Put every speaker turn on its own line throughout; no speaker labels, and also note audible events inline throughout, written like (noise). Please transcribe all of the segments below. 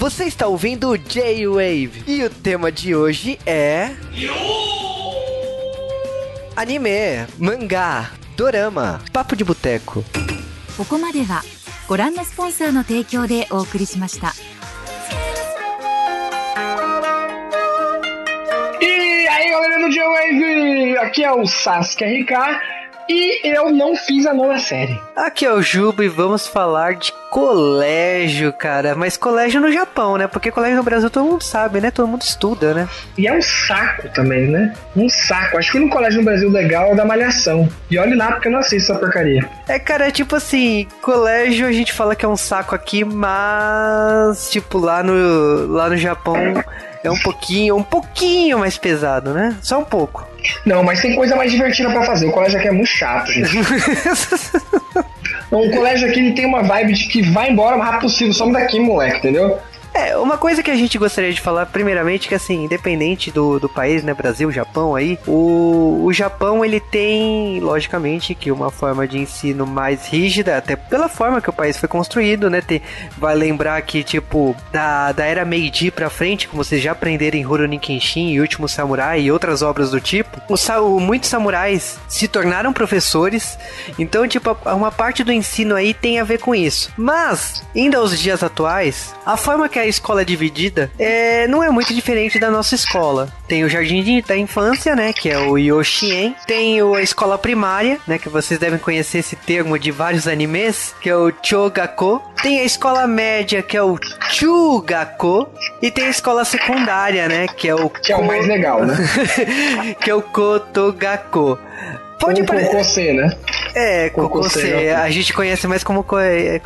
Você está ouvindo J-Wave e o tema de hoje é. Anime, mangá, dorama, papo de boteco.
ここまではご覧のスポンサーの提供でお送りしました。
E aí galera do J-Wave, aqui é o Sasuke RK e eu não fiz a nona série.
Aqui é o Jubo e vamos falar de colégio, cara. Mas colégio no Japão, né? Porque colégio no Brasil todo mundo sabe, né? Todo mundo estuda, né?
E é um saco também, né? Um saco. Acho que o único colégio no Brasil legal é o da Malhação. E olhe lá porque eu não assisto essa porcaria.
É, cara, é tipo assim, colégio a gente fala que é um saco aqui, mas tipo lá no lá no Japão é um pouquinho, um pouquinho mais pesado, né? Só um pouco.
Não, mas tem coisa mais divertida pra fazer. O colégio aqui é muito chato, gente. (laughs) o colégio aqui ele tem uma vibe de que vai embora o mais rápido possível. Some daqui, moleque, entendeu?
É, uma coisa que a gente gostaria de falar, primeiramente, que assim, independente do, do país, né, Brasil, Japão aí, o, o Japão, ele tem, logicamente, que uma forma de ensino mais rígida, até pela forma que o país foi construído, né, tem, vai lembrar que, tipo, da, da era Meiji pra frente, como vocês já aprenderam em Rurouni Kenshin e Último Samurai e outras obras do tipo, o, o- muitos samurais se tornaram professores, então, tipo, uma parte do ensino aí tem a ver com isso. Mas, ainda aos dias atuais, a forma que a escola é dividida é, não é muito diferente da nossa escola. Tem o jardim de- da infância, né, que é o Yoshien. Tem o- a escola primária, né, que vocês devem conhecer esse termo de vários animes, que é o Chogako. Tem a escola média, que é o Chugako. E tem a escola secundária, né, que é o
Que é o mais legal, né? (laughs)
que é o Kotogako. Pode parecer.
Né?
É,
Kokosei. ok.
A gente conhece mais como ko- é.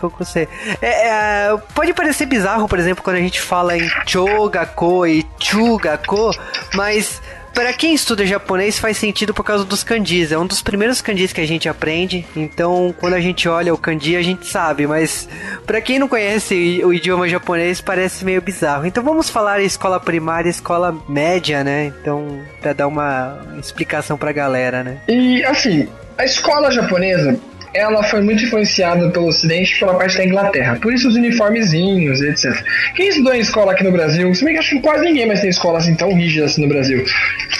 É, é, pode parecer bizarro, por exemplo, quando a gente fala em Chogako e Chugako, mas para quem estuda japonês faz sentido por causa dos kanjis. É um dos primeiros kanjis que a gente aprende. Então, quando a gente olha o kanji, a gente sabe. Mas para quem não conhece o idioma japonês, parece meio bizarro. Então, vamos falar escola primária, escola média, né? Então, para dar uma explicação pra galera, né?
E assim, a escola japonesa, ela foi muito influenciada pelo ocidente pela parte da Inglaterra. Por isso os uniformezinhos, etc. Quem estudou em escola aqui no Brasil, se bem que acho que quase ninguém mais tem escola assim tão rígida assim no Brasil.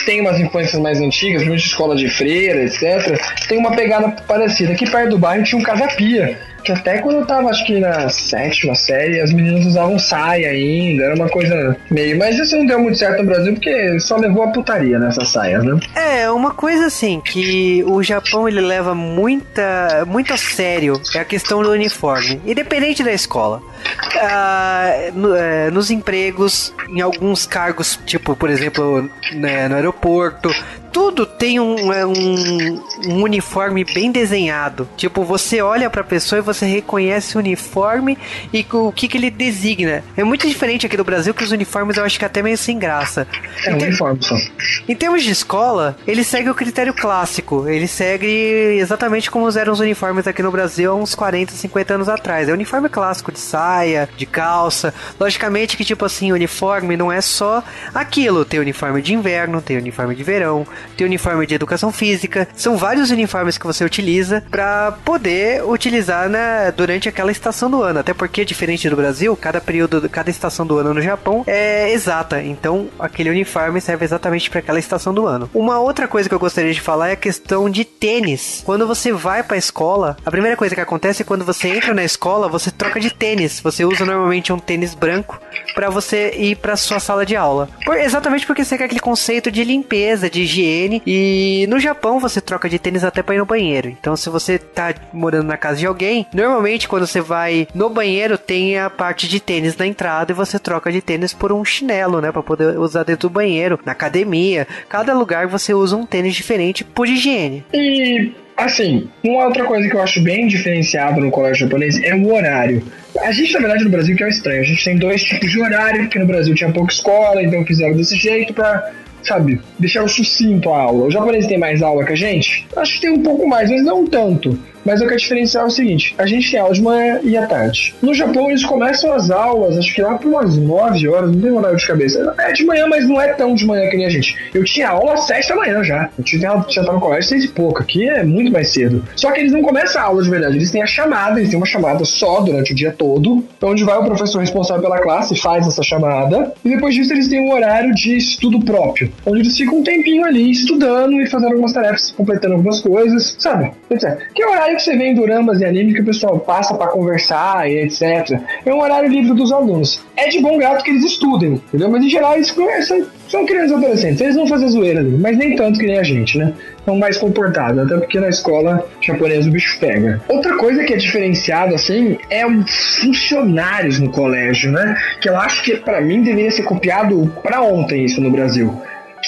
Tem umas influências mais antigas, muita escola de freira, etc. Tem uma pegada parecida. Aqui perto do bairro tinha um casa-pia. Que até quando eu tava, acho que na sétima série, as meninas usavam saia ainda, era uma coisa meio. Mas isso não deu muito certo no Brasil porque só levou a putaria nessas saias, né?
É, uma coisa assim, que o Japão ele leva muita, muito a sério é a questão do uniforme, independente da escola. Ah, no- é, nos empregos, em alguns cargos, tipo, por exemplo, né, no aeroporto, tudo tem um, é, um, um uniforme bem desenhado. Tipo, você olha pra pessoa e você reconhece o uniforme e o que, que ele designa. É muito diferente aqui do Brasil, que os uniformes eu acho que é até meio sem graça.
É um
Em ter-
uniforme só.
em termos de escola, ele segue o critério clássico. Ele segue exatamente como eram os uniformes aqui no Brasil há uns 40, 50 anos atrás. É o uniforme clássico de saia, de calça. Logicamente que, tipo assim, uniforme não é só aquilo. Tem uniforme de inverno, tem uniforme de verão, tem uniforme de educação física. São vários uniformes que você utiliza para poder utilizar na, durante aquela estação do ano. Até porque, diferente do Brasil, cada período, cada estação do ano no Japão é exata. Então, aquele uniforme serve exatamente para aquela estação do ano. Uma outra coisa que eu gostaria de falar é a questão de tênis. Quando você vai para a escola, a primeira coisa que acontece é quando você entra na escola, você troca de tênis. Você usa normalmente um tênis branco para você ir para sua sala de aula. Por- exatamente porque você quer aquele conceito de limpeza, de higiene. E no Japão você troca de tênis até para ir no banheiro. Então, se você tá morando na casa de alguém, normalmente quando você vai no banheiro tem a parte de tênis na entrada e você troca de tênis por um chinelo, né, para poder usar dentro do banheiro, na academia. Cada lugar você usa um tênis diferente por higiene.
E, assim, uma outra coisa que eu acho bem diferenciado no colégio japonês é o horário. A gente, na verdade, no Brasil, que é o estranho, a gente tem dois (laughs) tipos de horário, porque no Brasil tinha pouca escola, então fizeram desse jeito pra, sabe, deixar o sucinto a aula. O japonês tem mais aula que a gente? Acho que tem um pouco mais, mas não tanto. Mas o que é diferencial é o seguinte: a gente tem aula de manhã e à tarde. No Japão, eles começam as aulas, acho que lá por umas 9 horas, não tem horário de cabeça. É de manhã, mas não é tão de manhã que nem a gente. Eu tinha aula às 7 da manhã já. Eu tinha, já tava no colégio 6 e pouco. Aqui é muito mais cedo. Só que eles não começam a aula de verdade, eles têm a chamada, eles têm uma chamada só durante o dia todo todo, onde vai o professor responsável pela classe, faz essa chamada, e depois disso eles têm um horário de estudo próprio, onde eles ficam um tempinho ali estudando e fazendo algumas tarefas, completando algumas coisas, sabe? Que é o horário que você vê em doramas e anime que o pessoal passa para conversar e etc. É um horário livre dos alunos. É de bom grado que eles estudem, entendeu? Mas em geral eles conversam são crianças adolescentes, eles vão fazer zoeira ali, mas nem tanto que nem a gente, né? São mais comportados, até porque na escola japonesa o bicho pega. Outra coisa que é diferenciado, assim, é os funcionários no colégio, né? Que eu acho que para mim deveria ser copiado para ontem isso no Brasil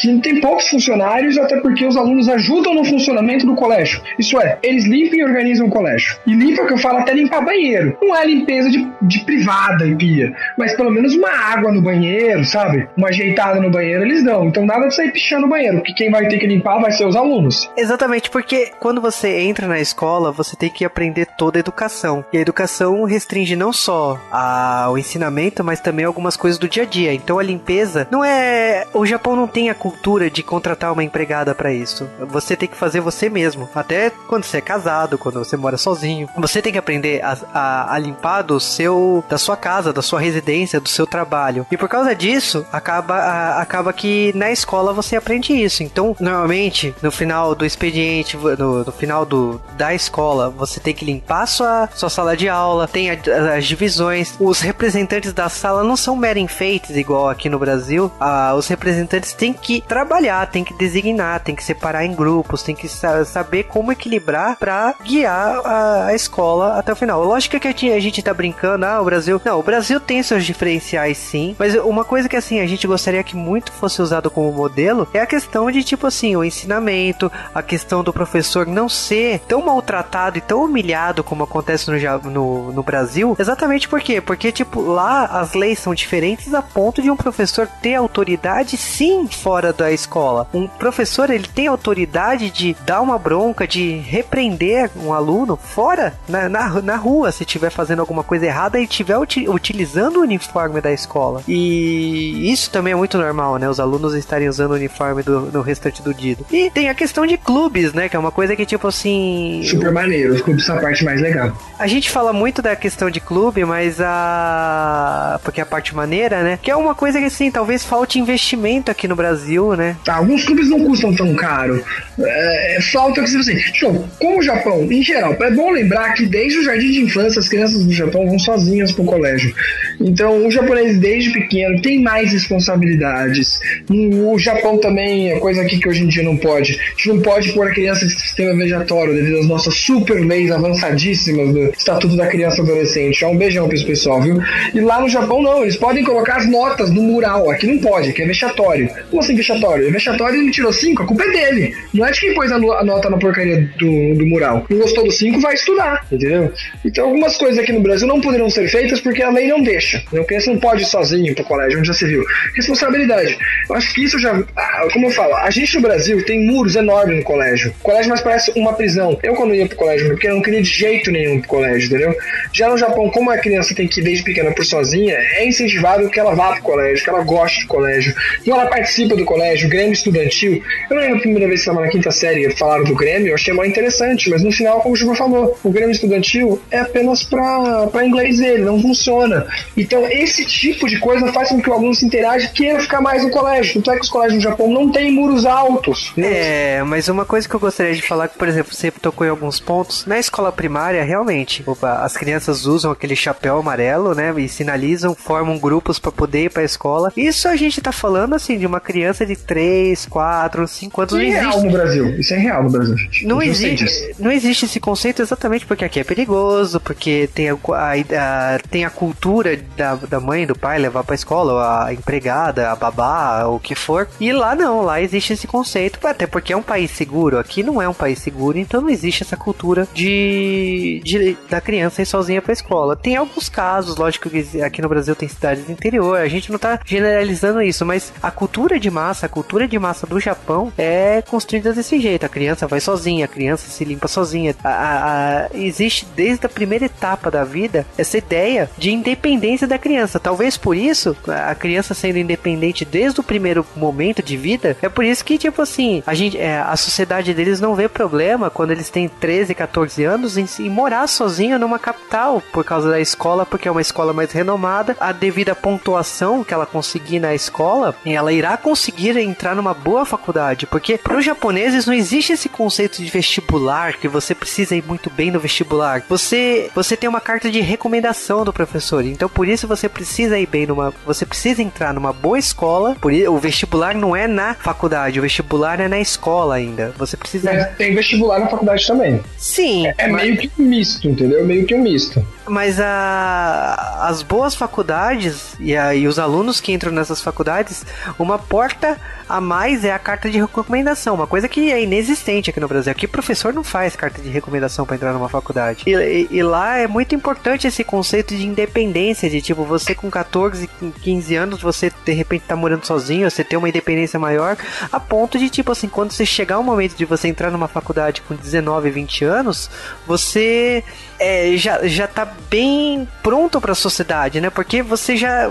que tem poucos funcionários, até porque os alunos ajudam no funcionamento do colégio. Isso é, eles limpam e organizam o colégio. E limpa, que eu falo, até limpar banheiro. Não é limpeza de, de privada e pia, mas pelo menos uma água no banheiro, sabe? Uma ajeitada no banheiro eles dão. Então nada de sair pichando o banheiro, porque quem vai ter que limpar vai ser os alunos.
Exatamente, porque quando você entra na escola, você tem que aprender toda a educação. E a educação restringe não só a, o ensinamento, mas também algumas coisas do dia a dia. Então a limpeza não é. O Japão não tem a cultura de contratar uma empregada para isso. Você tem que fazer você mesmo. Até quando você é casado, quando você mora sozinho. Você tem que aprender a, a, a limpar do seu, da sua casa, da sua residência, do seu trabalho. E por causa disso, acaba, a, acaba que na escola você aprende isso. Então, normalmente, no final do expediente, no, no final do, da escola, você tem que limpar sua, sua sala de aula, tem a, as divisões. Os representantes da sala não são mero enfeites, igual aqui no Brasil. Ah, os representantes têm que trabalhar, tem que designar, tem que separar em grupos, tem que sa saber como equilibrar para guiar a, a, escola até o final. Lógico que a gente tá brincando, ah, o Brasil. Não, o Brasil tem seus diferenciais sim, mas uma coisa que assim a gente gostaria que muito fosse usado como modelo é a questão de tipo assim, o ensinamento, a questão do professor não ser tão maltratado e tão humilhado como acontece no, no, no Brasil. Exatamente por quê? Porque, tipo, lá as leis são diferentes a ponto de um professor ter autoridade sim fora fora da escola. Um professor, ele tem autoridade de dar uma bronca, de repreender um aluno fora, na, na, na rua, se estiver fazendo alguma coisa errada e estiver uti utilizando o uniforme da escola. E isso também é muito normal, né? Os alunos estarem usando o uniforme do, no restante do dia. E tem a questão de clubes, né? Que é uma coisa que, tipo assim.
Super maneiro, os clubes são a parte mais legal.
A gente fala muito da questão de clube, mas a. Porque é a parte maneira, né? Que é uma coisa que, assim, talvez falte investimento aqui no Brasil Brasil, né?
Tá, alguns clubes não custam tão caro. É, é falta que, assim, tipo, como o Japão, em geral, é bom lembrar que desde o jardim de infância as crianças do Japão vão sozinhas pro colégio. Então, o japonês desde pequeno tem mais responsabilidades. O Japão também é coisa aqui que hoje em dia não pode. A gente não pode pôr a criança em sistema vejatório devido às nossas super leis avançadíssimas do Estatuto da Criança e Adolescente. É um beijão pra esse pessoal, viu? E lá no Japão não, eles podem colocar as notas no mural. Aqui não pode, que é vexatório. Como assim vexatório? É vexatório ele tirou 5, a culpa é dele. Não é de quem pôs a, nota na porcaria do, do mural. Não gostou do 5, vai estudar, entendeu? Então algumas coisas aqui no Brasil não poderão ser feitas porque a lei não deixa. Né? A criança não pode ir sozinho pro colégio, onde já se viu. Responsabilidade. Eu acho que isso já. Ah, como eu falo, a gente no Brasil tem muros enormes no colégio. O colégio mais parece uma prisão. Eu, quando ia pro colégio, porque eu não queria de jeito nenhum pro colégio, entendeu? Já no Japão, como a criança tem que ir desde pequena por sozinha, é incentivado que ela vá pro colégio, que ela goste do colégio. E ela participa do colégio, Grêmio Estudantil. Eu não lembro a primeira vez que estava na quinta série falaram do Grêmio, eu achei mais interessante, mas no final, como o Juba falou, o Grêmio Estudantil é apenas para inglês dele, não funciona. Então, esse tipo de coisa faz com que o aluno se interaja e queira ficar mais no colégio. Tanto é que os colégios no Japão não têm muros altos.
É, mas uma coisa que eu gostaria de falar, que, por exemplo, você tocou em alguns pontos, na escola primária, realmente, opa, as crianças usam aquele chapéu amarelo, né, e sinalizam, formam grupos para poder ir pra escola. Isso a gente tá falando, assim, de uma criança de 3, 4, 5 anos. Isso
é real no Brasil. Isso é real no Brasil, gente.
Não, existe, não existe esse conceito exatamente porque aqui é perigoso, porque tem a, a, a tem a cultura da, da mãe, do pai levar pra escola, a empregada, a babá, o que for. E lá não, lá existe esse conceito, até porque é um país seguro. Aqui não é um país seguro, então não existe essa cultura de, de da criança ir sozinha pra escola. Tem alguns casos, lógico que aqui no Brasil tem cidades do interior, a gente não tá generalizando isso, mas a cultura de massa massa, a cultura de massa do Japão é construída desse jeito. A criança vai sozinha, a criança se limpa sozinha. A, a, a, existe desde a primeira etapa da vida essa ideia de independência da criança. Talvez por isso, a criança sendo independente desde o primeiro momento de vida, é por isso que, tipo assim, a, gente, é, a sociedade deles não vê problema quando eles têm 13, 14 anos em, em morar sozinho numa capital por causa da escola, porque é uma escola mais renomada. A devida pontuação que ela conseguir na escola, ela irá conseguir entrar numa boa faculdade, porque para os japoneses não existe esse conceito de vestibular que você precisa ir muito bem no vestibular. Você você tem uma carta de recomendação do professor, então por isso você precisa ir bem numa, você precisa entrar numa boa escola. Por isso, o vestibular não é na faculdade, o vestibular é na escola ainda. Você precisa
Mas tem vestibular na faculdade também.
Sim.
É, é mas... meio que um misto, entendeu? Meio que um misto.
Mas a, as boas faculdades e, a, e os alunos que entram nessas faculdades, uma porta a mais é a carta de recomendação, uma coisa que é inexistente aqui no Brasil. Aqui professor não faz carta de recomendação para entrar numa faculdade. E, e, e, lá é muito importante esse conceito de independência, de tipo, você com 14, 15 anos, você de repente tá morando sozinho, você tem uma independência maior, a ponto de tipo assim, quando você chegar o momento de você entrar numa faculdade com 19, 20 anos, você é, já, já tá bem pronto para a sociedade, né? Porque você já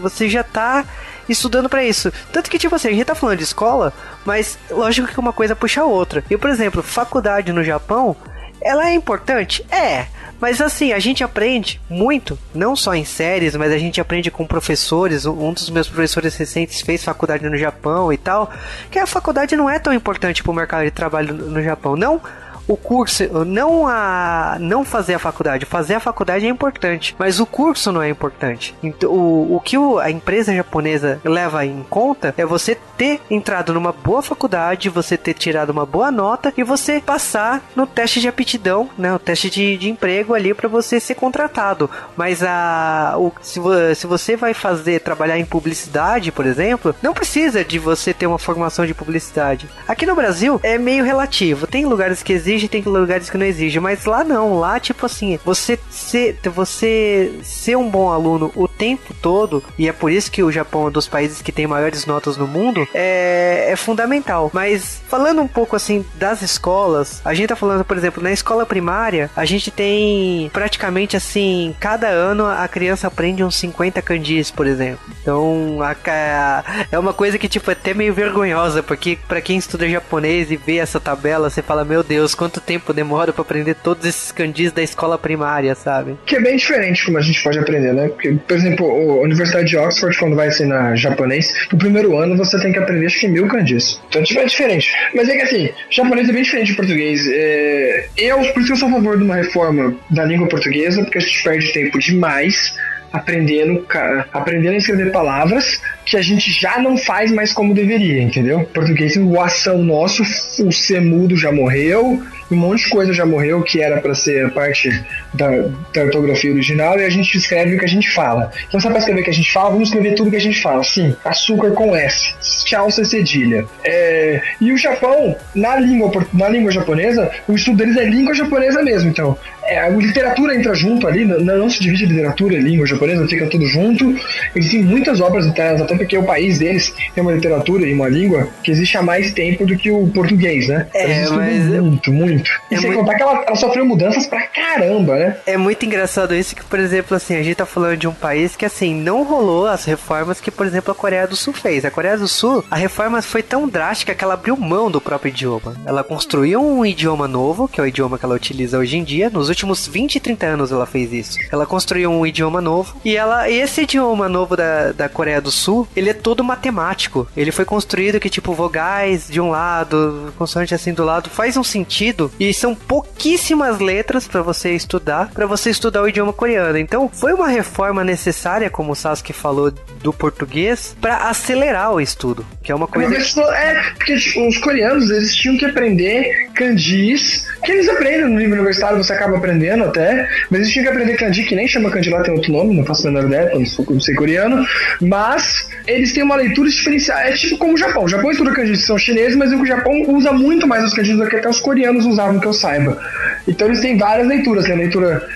você já tá estudando para isso. Tanto que, tipo assim, a gente tá falando de escola, mas lógico que uma coisa puxa a outra. E, por exemplo, faculdade no Japão, ela é importante? É. Mas assim, a gente aprende muito, não só em séries, mas a gente aprende com professores. Um dos meus professores recentes fez faculdade no Japão e tal. Que a faculdade não é tão importante para o mercado de trabalho no Japão. Não o curso, não a não fazer a faculdade, fazer a faculdade é importante, mas o curso não é importante. Então, o, o que o, a empresa japonesa leva em conta é você ter entrado numa boa faculdade, você ter tirado uma boa nota e você passar no teste de aptidão, né, o teste de, de emprego ali para você ser contratado. Mas a o, se, se você vai fazer trabalhar em publicidade, por exemplo, não precisa de você ter uma formação de publicidade. Aqui no Brasil é meio relativo. Tem lugares que exigem exige, tem lugares que não exige, mas lá não, lá tipo assim, você ser, você ser um bom aluno o tempo todo, e é por isso que o Japão é um dos países que tem maiores notas no mundo, é, é fundamental. Mas falando um pouco assim das escolas, a gente tá falando, por exemplo, na escola primária, a gente tem praticamente assim, cada ano a criança aprende uns 50 kanjis, por exemplo. Então, a, a, é uma coisa que tipo é até meio vergonhosa, porque para quem estuda japonês e vê essa tabela, você fala, meu Deus, quanto tempo demora para aprender todos esses kanjis da escola primária, sabe?
Que é bem diferente como a gente pode aprender, né? Porque, por exemplo, a Universidade de Oxford, quando vai ensinar japonês, no primeiro ano você tem que aprender mil kanjis. Então, tipo, é diferente. Mas é que assim, japonês é bem diferente de português. É... Eu, por isso eu sou a favor de uma reforma da língua portuguesa, porque a gente perde tempo demais aprendendo, aprendendo a escrever palavras que a gente já não faz mais como deveria, entendeu? Português, o ação nosso, o ser mudo já morreu, um monte de coisa já morreu que era para ser parte da, da, ortografia original e a gente escreve o que a gente fala. Então, só para escrever o que a gente fala, vamos escrever tudo que a gente fala. Sim, açúcar com S, tchau, C cedilha. É, e o Japão, na língua, na língua japonesa, o estudo deles é língua japonesa mesmo. Então, é, a literatura entra junto ali, não, não se divide literatura e língua japonesa, fica tudo junto. Eles têm muitas obras literárias, até porque o país deles tem uma literatura e uma língua que existe há mais tempo do que o português, né?
É, mas...
Muito, muito. E é sem muito... contar que ela, ela, sofreu mudanças pra caramba, né?
É muito engraçado isso que, por exemplo, assim, a gente tá falando de um país que, assim, não rolou as reformas que, por exemplo, a Coreia do Sul fez. A Coreia do Sul, a reforma foi tão drástica que ela abriu mão do próprio idioma. Ela construiu um idioma novo, que é o idioma que ela utiliza hoje em dia, nos últimos 20, 30 anos ela fez isso. Ela construiu um idioma novo e ela esse idioma novo da, da Coreia do Sul, ele é todo matemático. Ele foi construído que tipo vogais de um lado, consoante assim do lado, faz um sentido e são pouquíssimas letras para você estudar, para você estudar o idioma coreano. Então, foi uma reforma necessária, como o Sasuke falou, do português para acelerar o estudo, que é uma coisa
É, porque tipo, os coreanos, eles tinham que aprender kanjis, que eles aprendem no nível universitário, você acaba aprendendo até, mas eles tinham que aprender kanji, que nem chama kanji lá, tem outro nome, não faço a menor ideia, não sei coreano, mas eles têm uma leitura diferenciada, é tipo como o Japão. O Japão estuda kanji são chineses, mas o Japão usa muito mais os kanjis do que até os coreanos usavam, que eu saiba. Então eles têm várias leituras, tem a leitura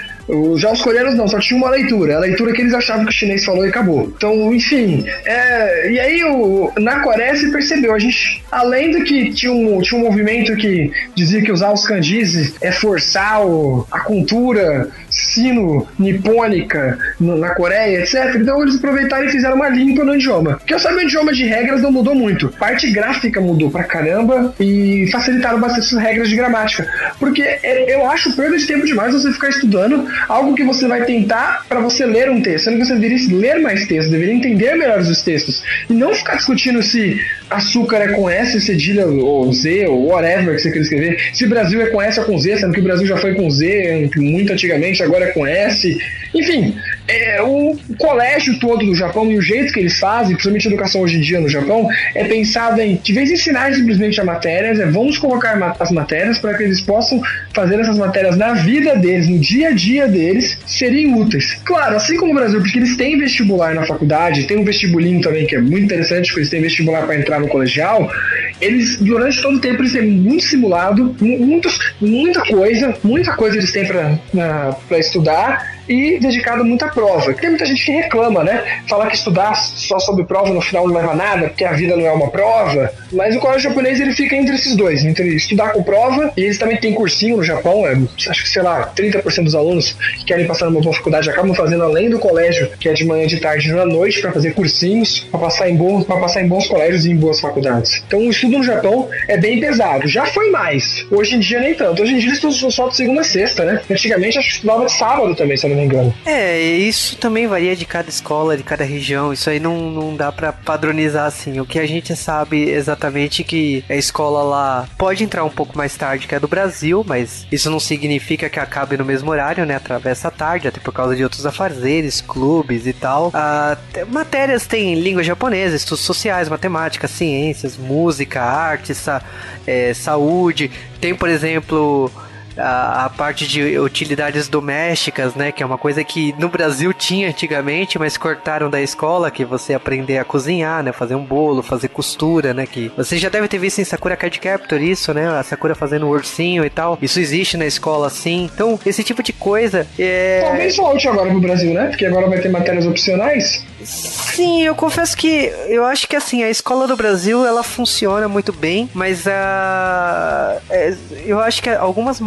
Já os coreanos não, só tinha uma leitura. A leitura que eles achavam que o chinês falou e acabou. Então, enfim. É, e aí, o, na Coreia se percebeu, a gente, além do que tinha um, tinha um movimento que dizia que usar os kanjis é forçar o, a cultura sino-nipônica na Coreia, etc. Então eles aproveitaram e fizeram uma limpa no idioma. Porque eu sabia o idioma de regras não mudou muito. Parte gráfica mudou pra caramba e facilitaram bastante essas regras de gramática. Porque é, eu acho perda de tempo demais você ficar estudando algo que você vai tentar para você ler um texto. Sendo que você deveria ler mais textos, deveria entender melhor os textos. E não ficar discutindo se açúcar é com S, cedilha ou Z, ou whatever que você quer escrever. Se Brasil é com S ou com Z, sendo que o Brasil já foi com Z muito antigamente, agora é com S. Enfim, é, o colégio todo do Japão e o jeito que eles fazem, principalmente a educação hoje em dia no Japão, é pensado em, de vez em ensinar simplesmente as matérias, é vamos colocar as matérias para que eles possam fazer essas matérias na vida deles, no dia a dia deles, serem úteis. Claro, assim como o Brasil, porque eles têm vestibular na faculdade, tem um vestibulinho também que é muito interessante, porque eles têm vestibular para entrar no colegial, eles, durante todo o tempo, eles têm muito simulado, muitos, muita coisa, muita coisa eles têm para estudar e dedicado muito à prova. Tem muita gente que reclama, né? Falar que estudar só sobre prova no final não leva a nada, porque a vida não é uma prova. Mas o colégio japonês ele fica entre esses dois, entre estudar com prova e eles também têm cursinho no Japão. É, acho que, sei lá, 30% dos alunos que querem passar numa boa faculdade acabam fazendo além do colégio, que é de manhã, de tarde e à noite, para fazer cursinhos, para passar, em bons, passar em bons colégios e em boas faculdades. Então o estudo no Japão é bem pesado. Já foi mais. Hoje em dia nem tanto. Hoje em dia eles estudam só de segunda a sexta, né? Antigamente acho que estudava de sábado também, se eu não me engano.
É, isso também varia de cada escola, de cada região. Isso aí não, não dá para padronizar assim. O que a gente sabe exatamente que a escola lá pode entrar um pouco mais tarde que a do Brasil, mas isso não significa que acabe no mesmo horário, né? Atravessa a tarde, até por causa de outros afazeres, clubes e tal. Ah, matérias tem língua japonesa, estudos sociais, matemática, ciências, música, arte, sa é, saúde. Tem, por exemplo, a, a, parte de utilidades domésticas, né? Que é uma coisa que no Brasil tinha antigamente, mas cortaram da escola, que você aprender a cozinhar, né? Fazer um bolo, fazer costura, né? Que você já deve ter visto em Sakura Card Captor isso, né? A Sakura fazendo um ursinho e tal. Isso existe na escola, sim. Então, esse tipo de coisa é...
Talvez volte agora pro Brasil, né? Porque agora vai ter matérias opcionais.
Sim, eu confesso que eu acho que assim, a escola do Brasil ela funciona muito bem, mas a uh, eu acho que algumas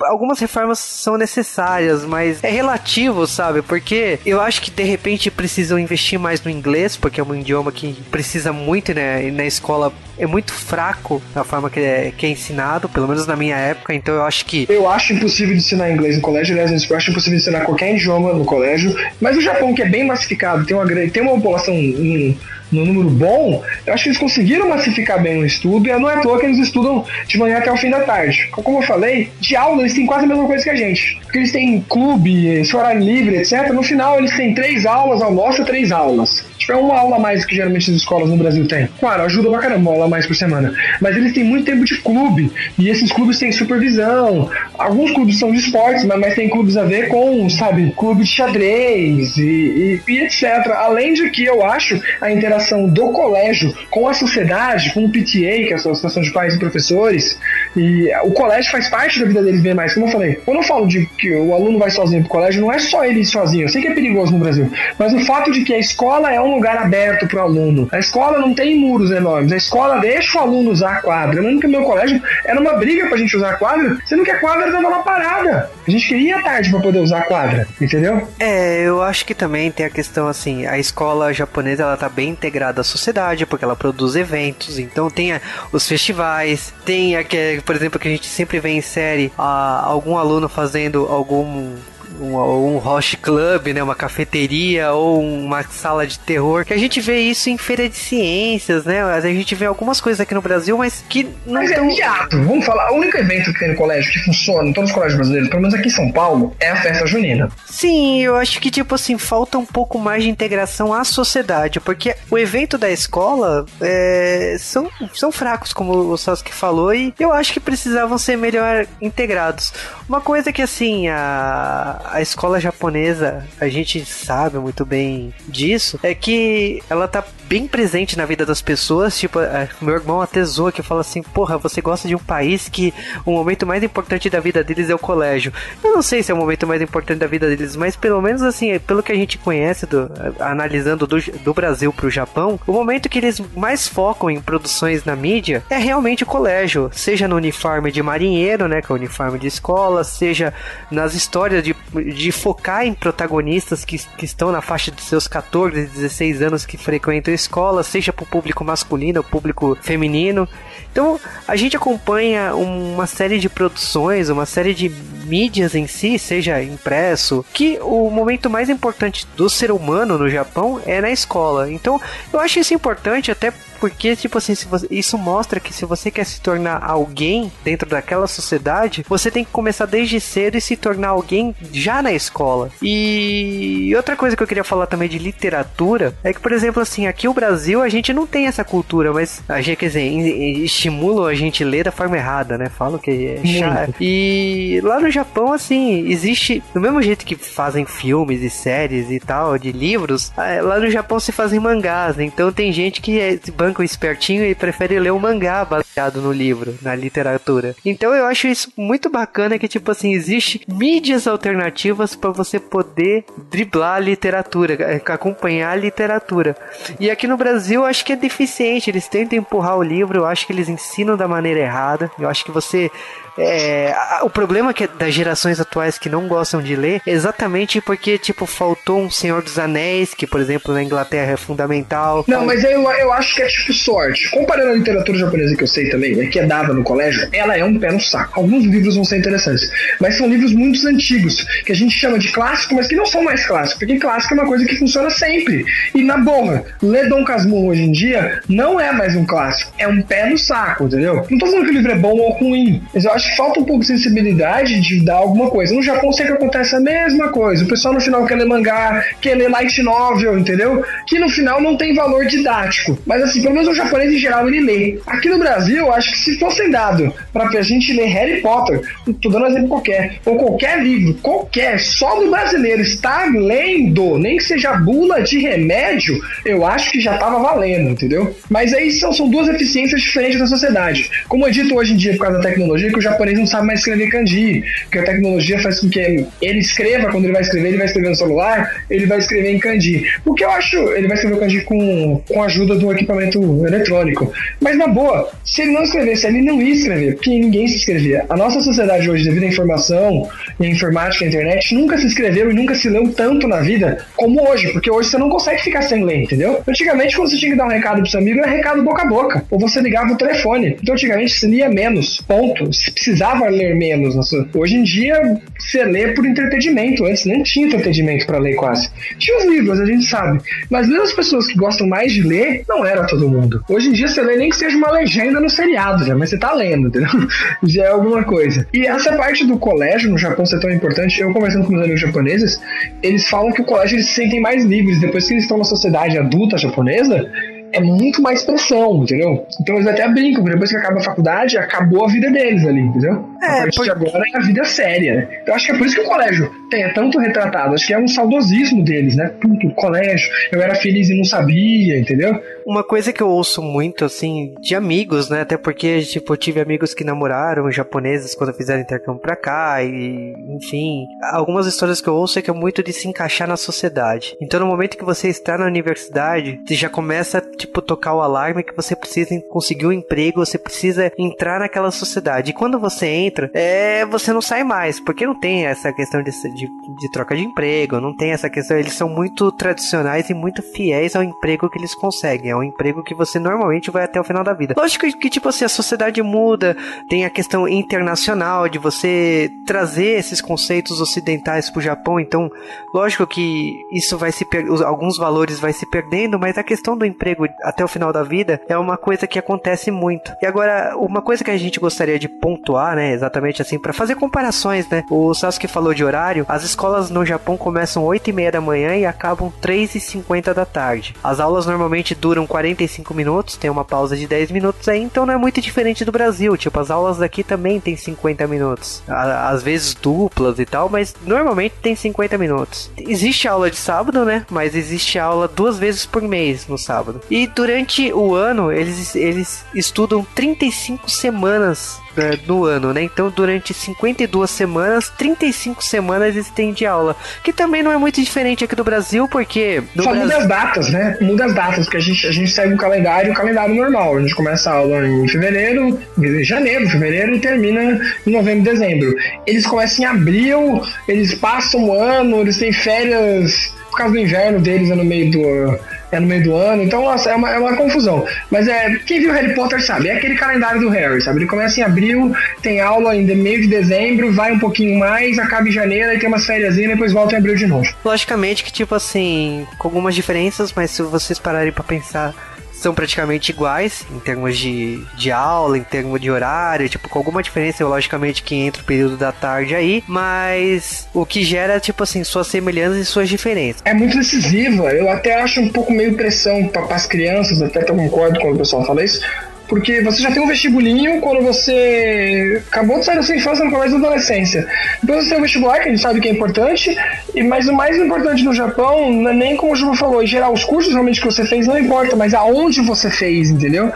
algumas reformas são necessárias, mas é relativo, sabe? Porque eu acho que de repente precisam investir mais no inglês, porque é um idioma que precisa muito, né? E na escola é muito fraco a forma que é, que é ensinado, pelo menos na minha época, então eu acho que.
Eu acho impossível de ensinar inglês no colégio, aliás, eu acho impossível de ensinar qualquer idioma no colégio, mas o Japão, que é bem massificado, tem uma, tem uma população. Um, no número bom, eu acho que eles conseguiram massificar bem o estudo e não é à toa que eles estudam de manhã até o fim da tarde. Como eu falei, de aula eles têm quase a mesma coisa que a gente. Porque eles têm clube, esse horário livre, etc. No final eles têm três aulas, almoço três aulas. Tiver uma aula a mais que geralmente as escolas no Brasil têm. Claro, ajuda pra caramba, a mais por semana. Mas eles têm muito tempo de clube. E esses clubes têm supervisão. Alguns clubes são de esportes, mas, mas tem clubes a ver com, sabe, clube de xadrez e, e, e etc. Além de que eu acho a interação do colégio com a sociedade, com o PTA, que é a Associação de Pais e Professores, e o colégio faz parte da vida deles bem mais. Como eu falei, quando eu falo de que o aluno vai sozinho pro colégio, não é só ele sozinho. Eu sei que é perigoso no Brasil, mas o fato de que a escola é um lugar aberto para o aluno. A escola não tem muros enormes. A escola deixa o aluno usar a quadra. Eu lembro que no meu colégio era uma briga pra gente usar a quadra, sendo que a quadra tava lá parada. A gente queria tarde para poder usar a quadra, entendeu?
É, eu acho que também tem a questão assim, a escola japonesa ela tá bem integrada à sociedade, porque ela produz eventos, então tem os festivais, tem a que, por exemplo, que a gente sempre vê em série a, algum aluno fazendo algum um, um host club, né, uma cafeteria ou uma sala de terror, que a gente vê isso em feira de ciências, né? A gente vê algumas coisas aqui no Brasil, mas que não
mas é tão... é miado. Vamos falar, o único evento que tem no colégio que funciona em todos os colégios brasileiros, pelo menos aqui em São Paulo, é a festa junina.
Sim, eu acho que tipo assim, falta um pouco mais de integração à sociedade, porque o evento da escola é, são, são fracos, como o Sasuke falou, e eu acho que precisavam ser melhor integrados. Uma coisa que assim, a a escola japonesa, a gente sabe muito bem disso, é que ela tá bem presente na vida das pessoas. Tipo, meu irmão até zoa que fala assim: Porra, você gosta de um país que o momento mais importante da vida deles é o colégio. Eu não sei se é o momento mais importante da vida deles, mas pelo menos assim, pelo que a gente conhece, do, analisando do, do Brasil pro Japão, o momento que eles mais focam em produções na mídia é realmente o colégio, seja no uniforme de marinheiro, né, que é o uniforme de escola, seja nas histórias de, de focar em protagonistas que, que estão na faixa de seus 14, 16 anos que frequentam a escola, seja para o público masculino ou público feminino. Então a gente acompanha uma série de produções, uma série de mídias em si, seja impresso, que o momento mais importante do ser humano no Japão é na escola. Então eu acho isso importante até porque, tipo assim, você, isso mostra que se você quer se tornar alguém dentro daquela sociedade, você tem que começar desde cedo e se tornar alguém já na escola. E outra coisa que eu queria falar também de literatura é que, por exemplo, assim, aqui no Brasil a gente não tem essa cultura, mas a gente, quer dizer, estimulam a gente ler da forma errada, né? Falam que é chato. E lá no Japão, assim, existe, do mesmo jeito que fazem filmes e séries e tal, de livros, é, lá no Japão se fazem mangás, né? Então tem gente que é, banca espertinho e prefere ler um mangá baseado no livro, na literatura. Então eu acho isso muito bacana que, tipo assim, existe mídias alternativas para você poder driblar a literatura, é, acompanhar a literatura. E aqui no Brasil acho que é deficiente, eles tentam empurrar o livro, eu acho que eles ensinam da maneira errada. Eu acho que você é, o problema que é das gerações atuais que não gostam de ler exatamente porque, tipo, faltou um Senhor dos Anéis, que, por exemplo, na Inglaterra é fundamental.
Não, mas eu, eu acho que é tipo sorte. Comparando a literatura japonesa que eu sei também, né, que é dada no colégio, ela é um pé no saco. Alguns livros vão ser interessantes, mas são livros muito antigos, que a gente chama de clássico, mas que não são mais clássicos, porque clássico é uma coisa que funciona sempre. E na boa, ler Dom Casmurro hoje em dia não é mais um clássico, é um pé no saco, entendeu? Não tô falando que o livro é bom ou ruim, mas eu acho que falta um pouco de sensibilidade de dar alguma coisa. No Japão sempre acontece a mesma coisa. O pessoal no final quer ler mangá, quer ler light novel, entendeu? Que no final não tem valor didático. Mas assim, pelo menos o japonês em geral ele lê. Aqui no Brasil, acho que se fossem dado pra gente ler Harry Potter, tô dando exemplo qualquer, ou qualquer livro, qualquer, só do brasileiro estar lendo, nem que seja bula de remédio, eu acho que já tava valendo, entendeu? Mas aí são, são duas eficiências diferentes da sociedade. Como é dito hoje em dia por causa da tecnologia, que o japonês não sabe mais escrever kanji, porque a tecnologia faz com que ele escreva, quando ele vai escrever, ele vai escrever no celular, ele vai escrever em kanji. O que eu acho, ele vai escrever o kanji com, com a ajuda do equipamento eletrônico. Mas na boa, se ele não escrevesse, ele não ia escrever, porque ninguém se escrevia. A nossa sociedade hoje, devido à informação e à informática à internet, nunca se escreveu e nunca se leu tanto na vida como hoje, porque hoje você não consegue ficar sem ler, entendeu? Antigamente, quando você tinha que dar um recado pro seu amigo, era recado boca a boca, ou você ligava o telefone. Então, antigamente, você lia menos, ponto. Se precisava ler menos. Sua... Hoje em dia, você lê por entretenimento. Antes nem tinha entretenimento para ler quase. Tinha os livros, a gente sabe. Mas mesmo as pessoas que gostam mais de ler, não era todo mundo. Hoje em dia, você lê nem que seja uma legenda no seriado, já, mas você tá lendo, entendeu? (laughs) já é alguma coisa. E essa parte do colégio no Japão ser tão importante, eu conversando com meus amigos japoneses, eles falam que o colégio eles se sentem mais livres. Depois que eles estão na sociedade adulta japonesa, é muito mais pressão, entendeu? Então eles até brincam, porque depois que acaba a faculdade, acabou a vida deles ali, entendeu? É, a partir de agora é a vida séria, né? Então acho que é por isso que o colégio tem, é tanto retratado. Acho que é um saudosismo deles, né? Puto, colégio, eu era feliz e não sabia, entendeu?
Uma coisa que eu ouço muito, assim, de amigos, né? Até porque, tipo, eu tive amigos que namoraram japoneses quando fizeram intercâmbio pra cá, e, enfim. Algumas histórias que eu ouço é que é muito de se encaixar na sociedade. Então, no momento que você está na universidade, você já começa, tipo, tocar o alarme que você precisa conseguir um emprego, você precisa entrar naquela sociedade. E quando você entra, é, você não sai mais, porque não tem essa questão de, de, de troca de emprego, não tem essa questão. Eles são muito tradicionais e muito fiéis ao emprego que eles conseguem. É um emprego que você normalmente vai até o final da vida. Lógico que, tipo assim, a sociedade muda, tem a questão internacional de você trazer esses conceitos ocidentais pro Japão, então, lógico que isso vai se alguns valores vai se perdendo, mas a questão do emprego até o final da vida é uma coisa que acontece muito. E agora, uma coisa que a gente gostaria de pontuar, né, exatamente assim, para fazer comparações, né? O Sasuke falou de horário, as escolas no Japão começam 8 e meia da manhã e acabam 3 e 50 da tarde. As aulas normalmente duram 45 minutos, tem uma pausa de 10 minutos aí, então não é muito diferente do Brasil. Tipo, as aulas daqui também tem 50 minutos. Às vezes duplas e tal, mas normalmente tem 50 minutos. Existe aula de sábado, né? Mas existe aula duas vezes por mês no sábado. E durante o ano, eles, eles estudam 35 semanas do ano, né? Então, durante 52 semanas, 35 semanas eles têm de aula. Que também não é muito diferente aqui do Brasil, porque.
Só
Brasil...
muda as datas, né? Muda as datas, porque a gente, a gente segue o calendário, o calendário normal. A gente começa a aula em fevereiro, janeiro, fevereiro e termina em novembro, dezembro. Eles começam em abril, eles passam o ano, eles têm férias por causa do inverno deles é no meio do é no meio do ano, então nossa, é uma, é uma confusão. Mas é, quem viu Harry Potter sabe, é aquele calendário do Harry, sabe? Ele começa em abril, tem aula ainda meio de dezembro, vai um pouquinho mais, acaba em janeiro, aí tem umas férias e depois volta em abril de novo.
Logicamente que, tipo assim, com algumas diferenças, mas se vocês pararem para pensar são praticamente iguais em termos de, de aula, em termos de horário, tipo, com alguma diferença, logicamente, que entra o período da tarde aí, mas o que gera, tipo assim, suas semelhanças e suas diferenças.
É muito decisiva, eu até acho um pouco meio pressão para as crianças, até eu concordo quando o pessoal fala isso, porque você já tem um vestibulinho quando você acabou de sair da sua infância no começo da adolescência. Depois você tem o vestibular, que a gente sabe que é importante, e mas o mais importante no Japão nem como o Juba falou, em geral, os cursos realmente que você fez não importa, mas aonde você fez, entendeu?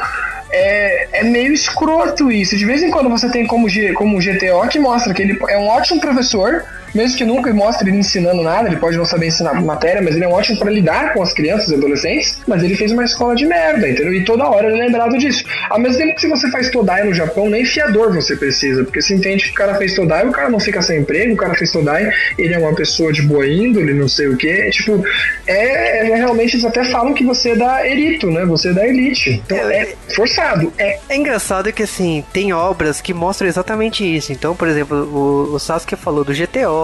É, é meio escroto isso. De vez em quando você tem como, como GTO que mostra que ele é um ótimo professor, mesmo que nunca mostre ele ensinando nada, ele pode não saber ensinar matéria, mas ele é ótimo para lidar com as crianças e adolescentes, mas ele fez uma escola de merda, entendeu? E toda hora ele é lembrado disso. Ao mesmo tempo que se você faz Todai no Japão, nem fiador você precisa, porque se entende que o cara fez Todai, o cara não fica sem emprego, o cara fez Todai, ele é uma pessoa de boa índole, não sei o que, tipo, é, é, realmente eles até falam que você é da elito, né? Você é da elite. Então é, é forçado. É.
é engraçado que assim, tem obras que mostram exatamente isso. Então, por exemplo, o, o Sasuke falou do GTO,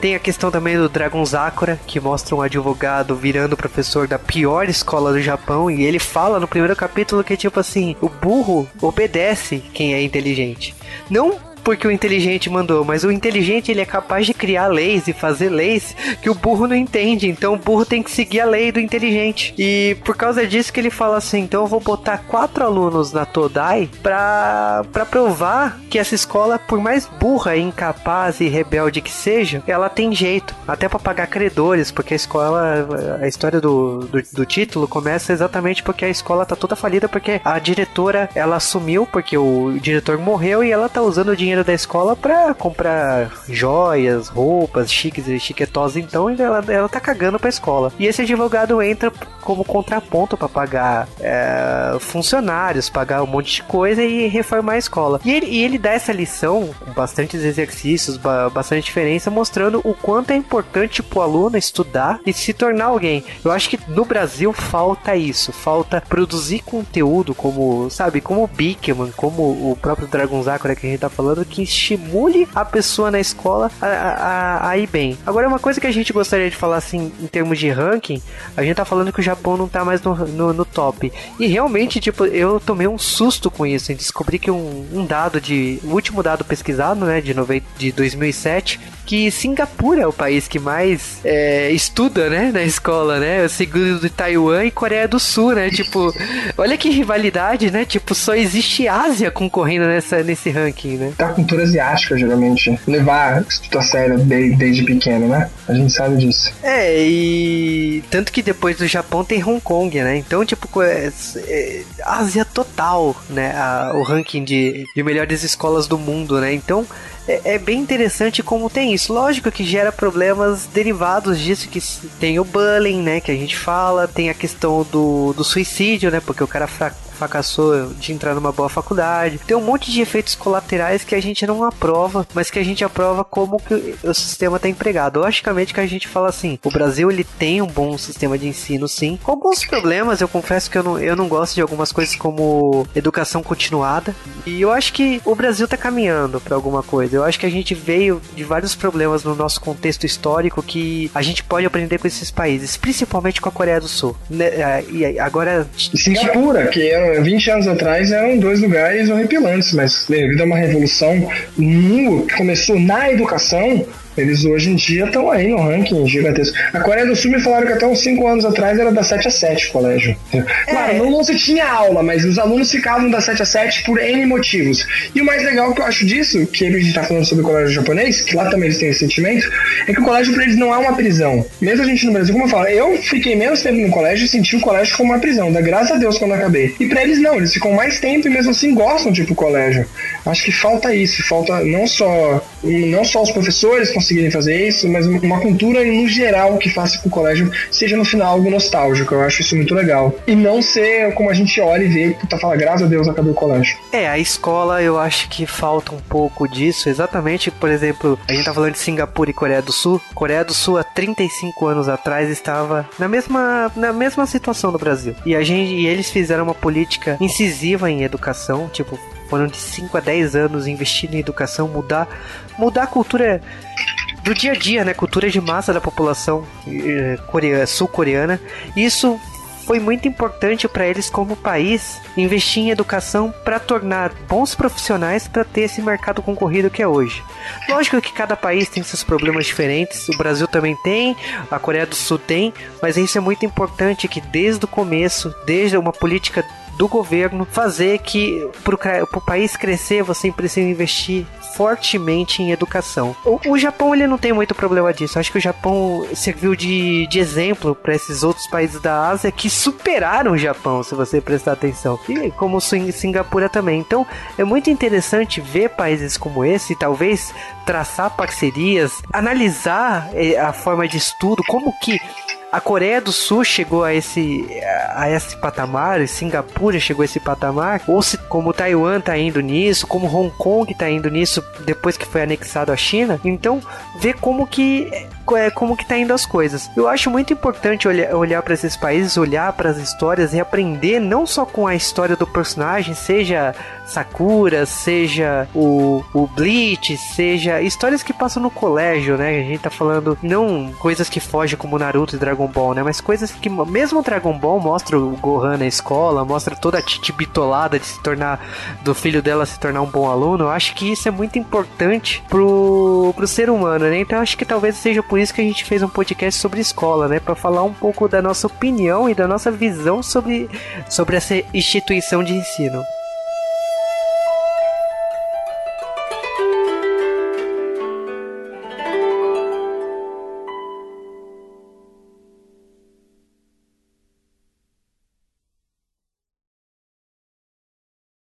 tem a questão também do Dragon Sakura, que mostra um advogado virando professor da pior escola do Japão. E ele fala no primeiro capítulo que, tipo assim, o burro obedece quem é inteligente. Não porque o inteligente mandou, mas o inteligente ele é capaz de criar leis e fazer leis que o burro não entende. Então o burro tem que seguir a lei do inteligente. E por causa disso que ele fala assim: então eu vou botar quatro alunos na Todai pra, pra provar que essa escola, por mais burra, incapaz e rebelde que seja, ela tem jeito. Até para pagar credores, porque a escola, a história do, do, do título começa exatamente porque a escola tá toda falida, porque a diretora ela assumiu, porque o diretor morreu e ela tá usando o dinheiro dinheiro da escola pra comprar joias, roupas chiques e chiquetosas, então ela, ela tá cagando pra escola. E esse advogado entra como contraponto para pagar é, funcionários, pagar um monte de coisa e reformar a escola. E ele, e ele dá essa lição com bastantes exercícios, bastante diferença, mostrando o quanto é importante pro aluno estudar e se tornar alguém. Eu acho que no Brasil falta isso, falta produzir conteúdo como, sabe, como o Bigman, como o próprio Dragon Sakura que a gente tá falando, que estimule a pessoa na escola a, a, a, ir bem. Agora, uma coisa que a gente gostaria de falar assim, em termos de ranking, a gente tá falando que o Japão não tá mais no, no, no top. E realmente, tipo, eu tomei um susto com isso, em descobrir que um, um dado de. O último dado pesquisado, né, de, nove, de 2007, que Singapura é o país que mais é, estuda, né, na escola, né? Segundo de Taiwan e Coreia do Sul, né? Tipo, olha que rivalidade, né? Tipo, só existe Ásia concorrendo nessa, nesse ranking, né?
Tá cultura asiática, geralmente. Levar estudo a sério desde, desde pequeno, né? A gente sabe disso.
É, e tanto que depois do Japão tem Hong Kong, né? Então, tipo, é, é, Ásia total, né? A, o ranking de, de melhores escolas do mundo, né? Então, é, é, bem interessante como tem isso. Lógico que gera problemas derivados disso, que tem o bullying, né, que a gente fala, tem a questão do, do suicídio, né, porque o cara fracassou de entrar numa boa faculdade. Tem um monte de efeitos colaterais que a gente não aprova, mas que a gente aprova como que o sistema está empregado. Logicamente que a gente fala assim, o Brasil ele tem um bom sistema de ensino, sim. Com alguns problemas, eu confesso que eu não, eu não gosto de algumas coisas como educação continuada. E eu acho que o Brasil está caminhando para alguma coisa. Eu acho que a gente veio de vários problemas no nosso contexto histórico que a gente pode aprender com esses países, principalmente com a Coreia do Sul. Né, é, e agora.
Singapura, que 20 anos atrás eram dois lugares horripilantes, mas devido a uma revolução que começou na educação, eles hoje em dia estão aí no ranking gigantesco. A Coreia do Sul me falaram que até uns 5 anos atrás era da 7 a 7 o colégio. É. Claro, não, não se tinha aula, mas os alunos ficavam da 7 a 7 por N motivos. E o mais legal que eu acho disso, que a gente está falando sobre o colégio japonês, que lá também eles têm esse sentimento, é que o colégio para eles não é uma prisão. Mesmo a gente no Brasil, como eu falo, eu fiquei menos tempo no colégio e senti o colégio como uma prisão, da graças a Deus quando acabei. E para eles não, eles ficam mais tempo e mesmo assim gostam de ir pro colégio. Acho que falta isso, falta não só não só os professores conseguirem fazer isso, mas uma cultura no geral que faça com que o colégio seja no final algo nostálgico. Eu acho isso muito legal. E não ser como a gente olha e vê, tá falando, graças a Deus acabou o colégio.
É, a escola eu acho que falta um pouco disso. Exatamente, por exemplo, a gente tá falando de Singapura e Coreia do Sul. Coreia do Sul há 35 anos atrás estava na mesma, na mesma situação do Brasil. E a gente e eles fizeram uma política incisiva em educação, tipo, foram de 5 a 10 anos investindo em educação, mudar, mudar a cultura do dia a dia, né? Cultura de massa da população eh, sul-coreana. Isso foi muito importante para eles como país investir em educação para tornar bons profissionais para ter esse mercado concorrido que é hoje. Lógico que cada país tem seus problemas diferentes, o Brasil também tem, a Coreia do Sul tem, mas isso é muito importante que desde o começo, desde uma política do governo fazer que para o país crescer você precisa investir fortemente em educação. O, o, Japão ele não tem muito problema disso. Acho que o Japão serviu de, de exemplo para esses outros países da Ásia que superaram o Japão, se você prestar atenção. E como Singapura também. Então é muito interessante ver países como esse, talvez traçar parcerias, analisar eh, a forma de estudo, como que a Coreia do Sul chegou a esse, a esse patamar, Singapura chegou a esse patamar, ou se como Taiwan tá indo nisso, como Hong Kong tá indo nisso depois que foi anexado à China. Então, ver como que é, como que tá indo as coisas. Eu acho muito importante olhar, olhar para esses países, olhar para as histórias e aprender não só com a história do personagem, seja Sakura, seja o, o Bleach, seja histórias que passam no colégio, né? A gente tá falando não coisas que fogem como Naruto e Dragon Ball, né? Mas coisas que mesmo Dragon Ball mostra o Gohan na escola, mostra toda a Titi bitolada de se tornar do filho dela se tornar um bom aluno. Eu acho que isso é muito importante pro, pro ser humano, né? Então acho que talvez seja por isso que a gente fez um podcast sobre escola, né? Para falar um pouco da nossa opinião e da nossa visão sobre, sobre essa instituição de ensino.